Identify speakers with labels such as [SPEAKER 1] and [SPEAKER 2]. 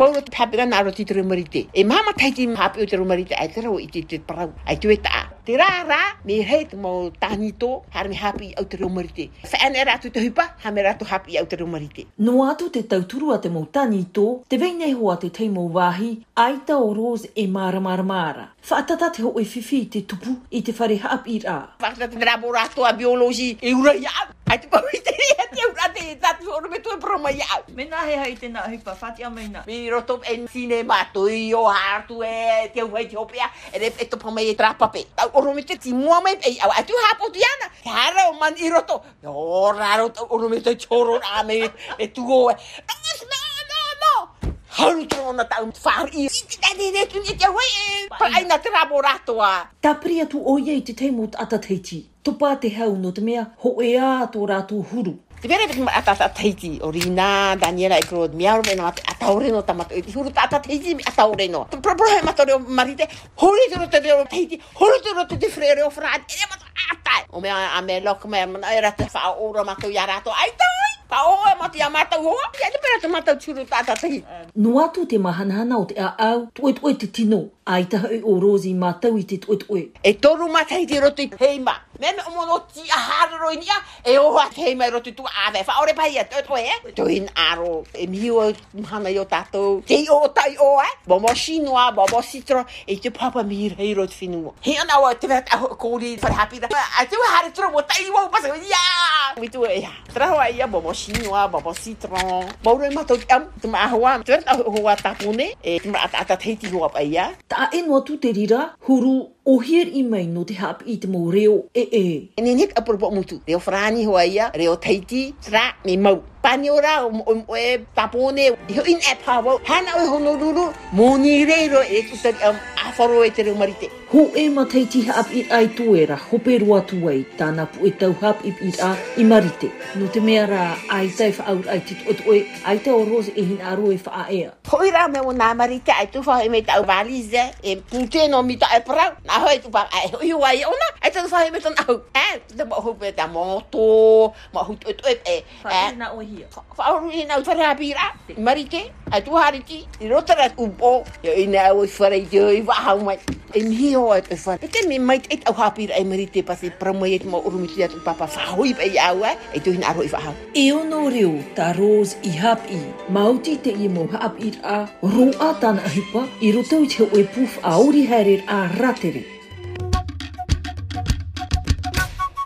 [SPEAKER 1] paulo te hape nana aro titere marite e mama taiti hape o te marite ai tera o i te parau ai tue taa te rā rā me hei te mau tāni tō me happy o te reo Fa whaena e rātu te hupa ha me ra hape i o te reo marite no
[SPEAKER 2] atu te tauturu a te mo tani to te vei nei hoa te teimau wāhi aita o rōs e māra māra māra whaatata te hoi whiwhi te tupu i
[SPEAKER 1] te whare hape i rā te rābo rātu a biologi e ura i ai te pau mamaya. Mena he hai tēnā hupa whātia mena. Mi roto en sinema tui o hārtu e te uai te hopea. E re e topa mai e trapape. Tau orome te ti mua mai pei au atu hapo tu ana. Te hara o man i roto. O raro tau orome te choro a me e tu o e. Angas me Haru tō na tau whāru i. I te tēne re tu ni te hoi e. Pa aina te rabo rātoa. Tā
[SPEAKER 2] pria tu o iei te teimot ata teiti. tupa te hau no te mea ho e a tō rātō huru.
[SPEAKER 3] Te mea rewe kima ata ata teiti o Rina, Daniela e kroa mea rome no ate ata ore no tamata e huru ta ata teiti me ata ore no. Te proporo hai mata reo marite, hori te rote reo teiti, hori te rote te frere o frate, e mata atai. O mea a me loko mea mana e rata wha o ura mata u ia rato, ai Pa o e mati a mata u hoa, pia te pera te mata u tūru tātatahi. No atu te mahanahana o te a au, tue tue te tino, a i taha e o rozi mātau i te tue tue. E toru mātai te roto teima, me me o mono ti a hararo i nia, e o hoa teima i e roto i tua ave, fa ore pai a tue tue e. Tue eh? in aro, e mi o mhana i o tātou, te i o tai o e, bomo shinoa, bomo sitro. e te papa mi rei roti finua. He anawa te vea tau kōri wharehapira, a tue hare tura mo tai i wau pasa, yaa! gitu ya trawa ia bobo chinois bobo citron bobo ma to am tma hwa tma hwa tapune e eh ata ata thiti hwa pa ia ta in wa terira huru o hir i mai no te hap i te mō reo e e. E nene ka apuropo mutu, reo whrāni hoa ia, reo taiti, tra me mau. Pani ora, o e tapone, heo in e pāwau, hana o e honoruru, mō ni reiro e kutari am aforo e te reo marite. Ho e ma taiti hap i ai tuera, hope rua tuai, tāna pu e tau hap i pira i marite. No te mea ra, ai tai whaur ai titu o tue, ai tai o rose e hin aro e wha ea. Hoi ra me o nā marite, ai tu wha e me tau valize, e pute no mita e prau, nā hoit pa ui wai ona ai tan sai metan au e te mo hu pe ta mo nou a tu hari ti i rota ra u po yo i na o fara i yo i wa mai e mi ho a te fa te mi mai te au hapi ra e mari te pa se pra mai e te ma o rumi tia tu papa fa hoi pe ia wa e tu hin aro i wa e o no reu ta roz i hap i mauti te i mo hap i ra ru a tan a hipa i rota u che o e puf a ori herer a rateri